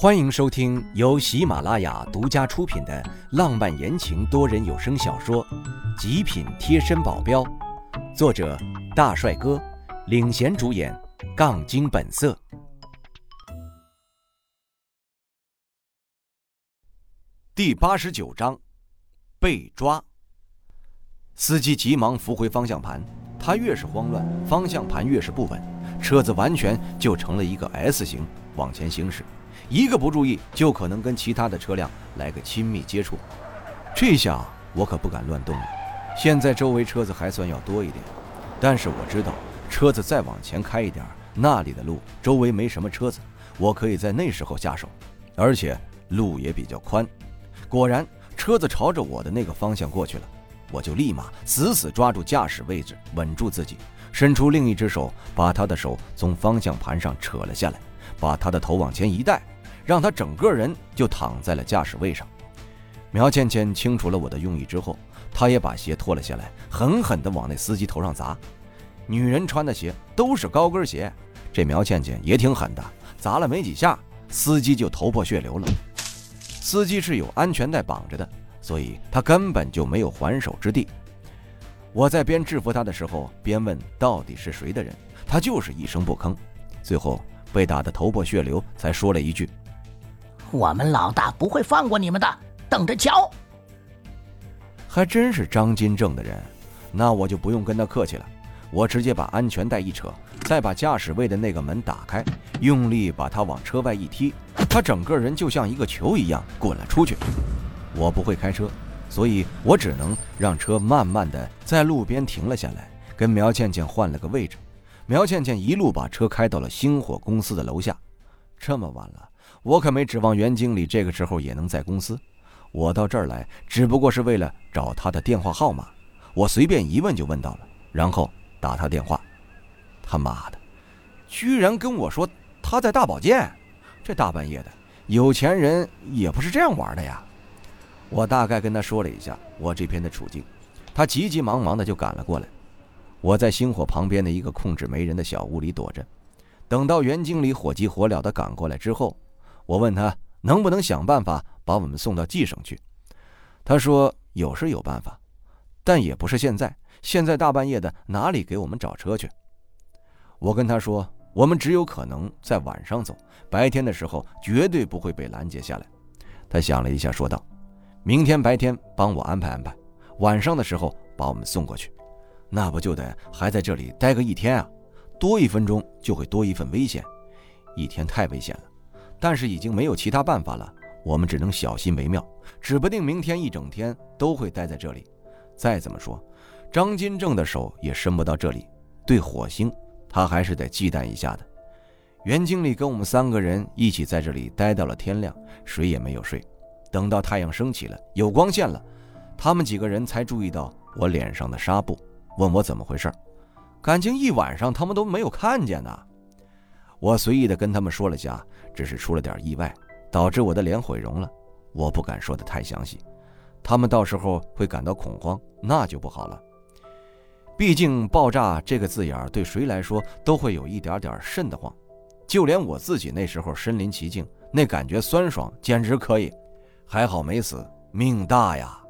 欢迎收听由喜马拉雅独家出品的浪漫言情多人有声小说《极品贴身保镖》，作者大帅哥领衔主演，杠精本色。第八十九章，被抓。司机急忙扶回方向盘，他越是慌乱，方向盘越是不稳，车子完全就成了一个 S 型往前行驶。一个不注意，就可能跟其他的车辆来个亲密接触。这下我可不敢乱动了。现在周围车子还算要多一点，但是我知道车子再往前开一点，那里的路周围没什么车子，我可以在那时候下手，而且路也比较宽。果然，车子朝着我的那个方向过去了，我就立马死死抓住驾驶位置，稳住自己，伸出另一只手，把他的手从方向盘上扯了下来，把他的头往前一带。让他整个人就躺在了驾驶位上。苗倩倩清楚了我的用意之后，她也把鞋脱了下来，狠狠地往那司机头上砸。女人穿的鞋都是高跟鞋，这苗倩倩也挺狠的，砸了没几下，司机就头破血流了。司机是有安全带绑着的，所以他根本就没有还手之地。我在边制服他的时候，边问到底是谁的人，他就是一声不吭。最后被打得头破血流，才说了一句。我们老大不会放过你们的，等着瞧！还真是张金正的人，那我就不用跟他客气了。我直接把安全带一扯，再把驾驶位的那个门打开，用力把他往车外一踢，他整个人就像一个球一样滚了出去。我不会开车，所以我只能让车慢慢的在路边停了下来，跟苗倩倩换了个位置。苗倩倩一路把车开到了星火公司的楼下。这么晚了。我可没指望袁经理这个时候也能在公司，我到这儿来只不过是为了找他的电话号码。我随便一问就问到了，然后打他电话。他妈的，居然跟我说他在大保健，这大半夜的，有钱人也不是这样玩的呀。我大概跟他说了一下我这边的处境，他急急忙忙的就赶了过来。我在星火旁边的一个控制没人的小屋里躲着，等到袁经理火急火燎的赶过来之后。我问他能不能想办法把我们送到冀省去，他说有是有办法，但也不是现在。现在大半夜的，哪里给我们找车去？我跟他说，我们只有可能在晚上走，白天的时候绝对不会被拦截下来。他想了一下，说道：“明天白天帮我安排安排，晚上的时候把我们送过去，那不就得还在这里待个一天啊？多一分钟就会多一份危险，一天太危险了。”但是已经没有其他办法了，我们只能小心为妙。指不定明天一整天都会待在这里。再怎么说，张金正的手也伸不到这里。对火星，他还是得忌惮一下的。袁经理跟我们三个人一起在这里待到了天亮，谁也没有睡。等到太阳升起了，有光线了，他们几个人才注意到我脸上的纱布，问我怎么回事。感情一晚上他们都没有看见呢。我随意的跟他们说了下，只是出了点意外，导致我的脸毁容了。我不敢说的太详细，他们到时候会感到恐慌，那就不好了。毕竟“爆炸”这个字眼对谁来说都会有一点点瘆得慌，就连我自己那时候身临其境，那感觉酸爽，简直可以。还好没死，命大呀！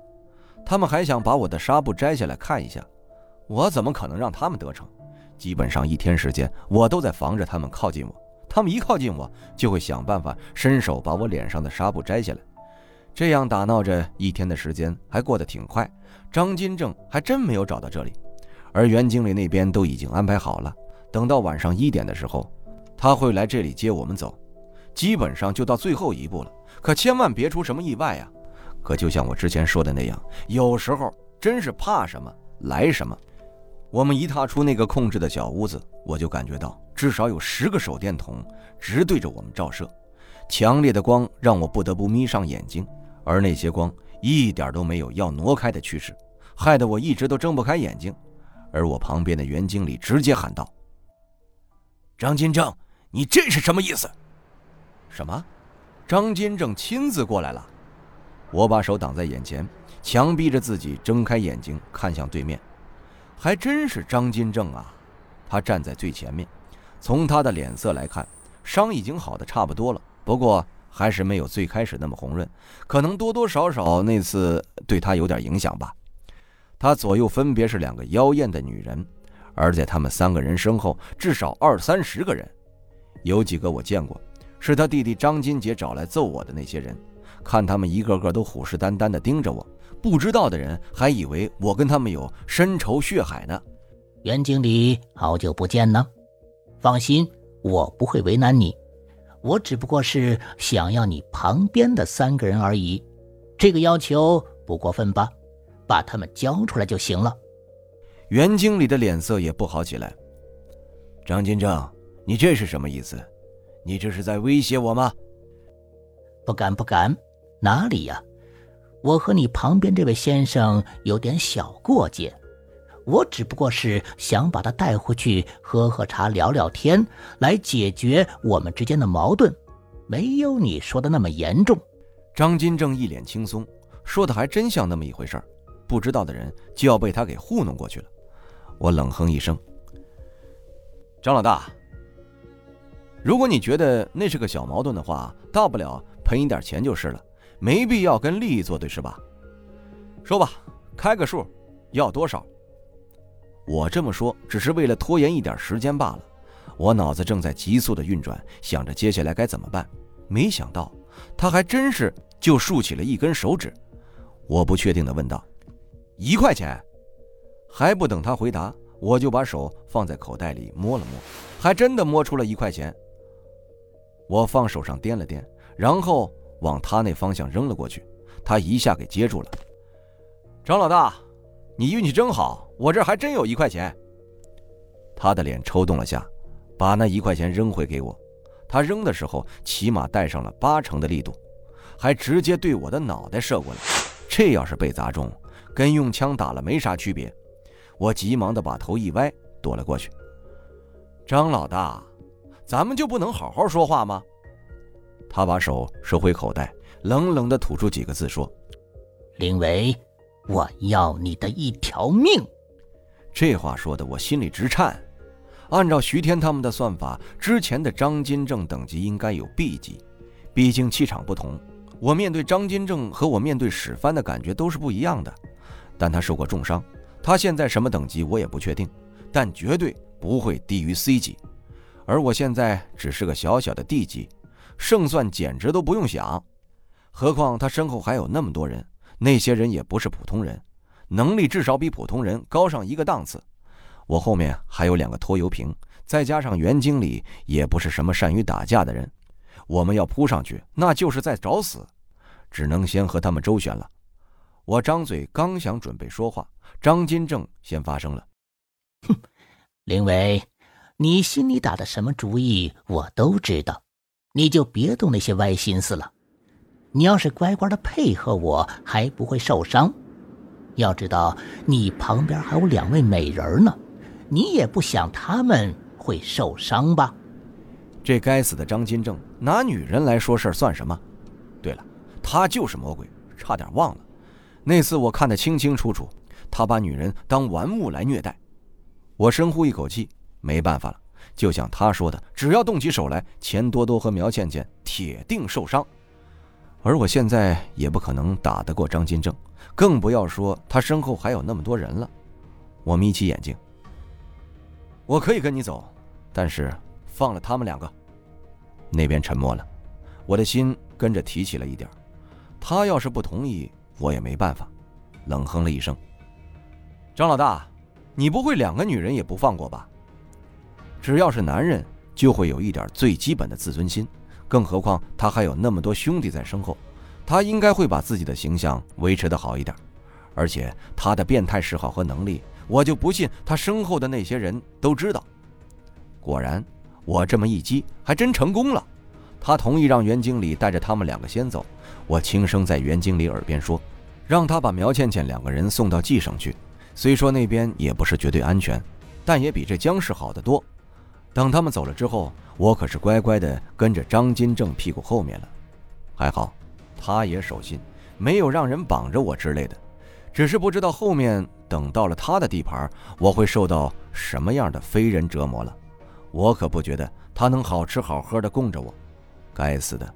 他们还想把我的纱布摘下来看一下，我怎么可能让他们得逞？基本上一天时间，我都在防着他们靠近我。他们一靠近我，就会想办法伸手把我脸上的纱布摘下来。这样打闹着一天的时间还过得挺快。张金正还真没有找到这里，而袁经理那边都已经安排好了。等到晚上一点的时候，他会来这里接我们走。基本上就到最后一步了，可千万别出什么意外呀！可就像我之前说的那样，有时候真是怕什么来什么。我们一踏出那个控制的小屋子，我就感觉到至少有十个手电筒直对着我们照射，强烈的光让我不得不眯上眼睛，而那些光一点都没有要挪开的趋势，害得我一直都睁不开眼睛。而我旁边的袁经理直接喊道：“张金正，你这是什么意思？”“什么？”张金正亲自过来了。我把手挡在眼前，强逼着自己睁开眼睛看向对面。还真是张金正啊，他站在最前面。从他的脸色来看，伤已经好的差不多了，不过还是没有最开始那么红润，可能多多少少那次对他有点影响吧。他左右分别是两个妖艳的女人，而在他们三个人身后，至少二三十个人，有几个我见过，是他弟弟张金杰找来揍我的那些人。看他们一个个都虎视眈眈地盯着我，不知道的人还以为我跟他们有深仇血海呢。袁经理，好久不见呢，放心，我不会为难你。我只不过是想要你旁边的三个人而已，这个要求不过分吧？把他们交出来就行了。袁经理的脸色也不好起来。张金正，你这是什么意思？你这是在威胁我吗？不敢，不敢，哪里呀？我和你旁边这位先生有点小过节。我只不过是想把他带回去喝喝茶、聊聊天，来解决我们之间的矛盾，没有你说的那么严重。张金正一脸轻松，说的还真像那么一回事儿，不知道的人就要被他给糊弄过去了。我冷哼一声：“张老大，如果你觉得那是个小矛盾的话，大不了赔你点钱就是了，没必要跟利益作对，是吧？说吧，开个数，要多少？”我这么说只是为了拖延一点时间罢了。我脑子正在急速的运转，想着接下来该怎么办。没想到他还真是就竖起了一根手指。我不确定的问道：“一块钱？”还不等他回答，我就把手放在口袋里摸了摸，还真的摸出了一块钱。我放手上掂了掂，然后往他那方向扔了过去。他一下给接住了。张老大。你运气真好，我这还真有一块钱。他的脸抽动了下，把那一块钱扔回给我。他扔的时候起码带上了八成的力度，还直接对我的脑袋射过来。这要是被砸中，跟用枪打了没啥区别。我急忙的把头一歪，躲了过去。张老大，咱们就不能好好说话吗？他把手收回口袋，冷冷的吐出几个字说：“林维。”我要你的一条命！这话说的我心里直颤。按照徐天他们的算法，之前的张金正等级应该有 B 级，毕竟气场不同。我面对张金正和我面对史帆的感觉都是不一样的。但他受过重伤，他现在什么等级我也不确定，但绝对不会低于 C 级。而我现在只是个小小的 D 级，胜算简直都不用想。何况他身后还有那么多人。那些人也不是普通人，能力至少比普通人高上一个档次。我后面还有两个拖油瓶，再加上袁经理也不是什么善于打架的人，我们要扑上去那就是在找死，只能先和他们周旋了。我张嘴刚想准备说话，张金正先发声了：“哼，林伟，你心里打的什么主意我都知道，你就别动那些歪心思了。”你要是乖乖的配合我，还不会受伤。要知道，你旁边还有两位美人呢，你也不想他们会受伤吧？这该死的张金正拿女人来说事儿算什么？对了，他就是魔鬼，差点忘了。那次我看得清清楚楚，他把女人当玩物来虐待。我深呼一口气，没办法了，就像他说的，只要动起手来，钱多多和苗倩倩铁定受伤。而我现在也不可能打得过张金正，更不要说他身后还有那么多人了。我眯起眼睛，我可以跟你走，但是放了他们两个。那边沉默了，我的心跟着提起了一点。他要是不同意，我也没办法。冷哼了一声：“张老大，你不会两个女人也不放过吧？只要是男人，就会有一点最基本的自尊心。”更何况他还有那么多兄弟在身后，他应该会把自己的形象维持的好一点。而且他的变态嗜好和能力，我就不信他身后的那些人都知道。果然，我这么一激，还真成功了。他同意让袁经理带着他们两个先走。我轻声在袁经理耳边说：“让他把苗倩倩两个人送到冀省去。虽说那边也不是绝对安全，但也比这江市好得多。”等他们走了之后，我可是乖乖的跟着张金正屁股后面了。还好，他也守信，没有让人绑着我之类的。只是不知道后面等到了他的地盘，我会受到什么样的非人折磨了。我可不觉得他能好吃好喝的供着我。该死的，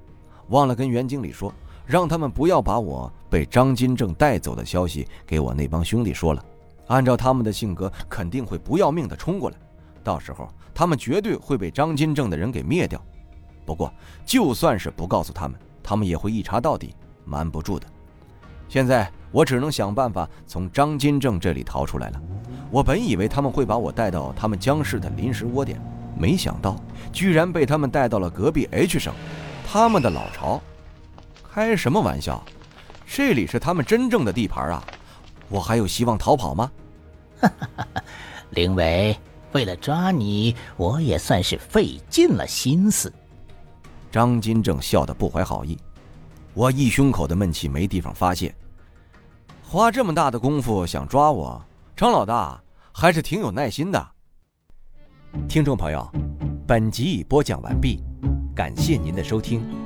忘了跟袁经理说，让他们不要把我被张金正带走的消息给我那帮兄弟说了。按照他们的性格，肯定会不要命的冲过来，到时候他们绝对会被张金正的人给灭掉。不过，就算是不告诉他们，他们也会一查到底，瞒不住的。现在我只能想办法从张金正这里逃出来了。我本以为他们会把我带到他们江氏的临时窝点，没想到居然被他们带到了隔壁 H 省，他们的老巢。开什么玩笑？这里是他们真正的地盘啊！我还有希望逃跑吗？哈哈哈林伟，为了抓你，我也算是费尽了心思。张金正笑得不怀好意，我一胸口的闷气没地方发泄。花这么大的功夫想抓我，张老大还是挺有耐心的。听众朋友，本集已播讲完毕，感谢您的收听。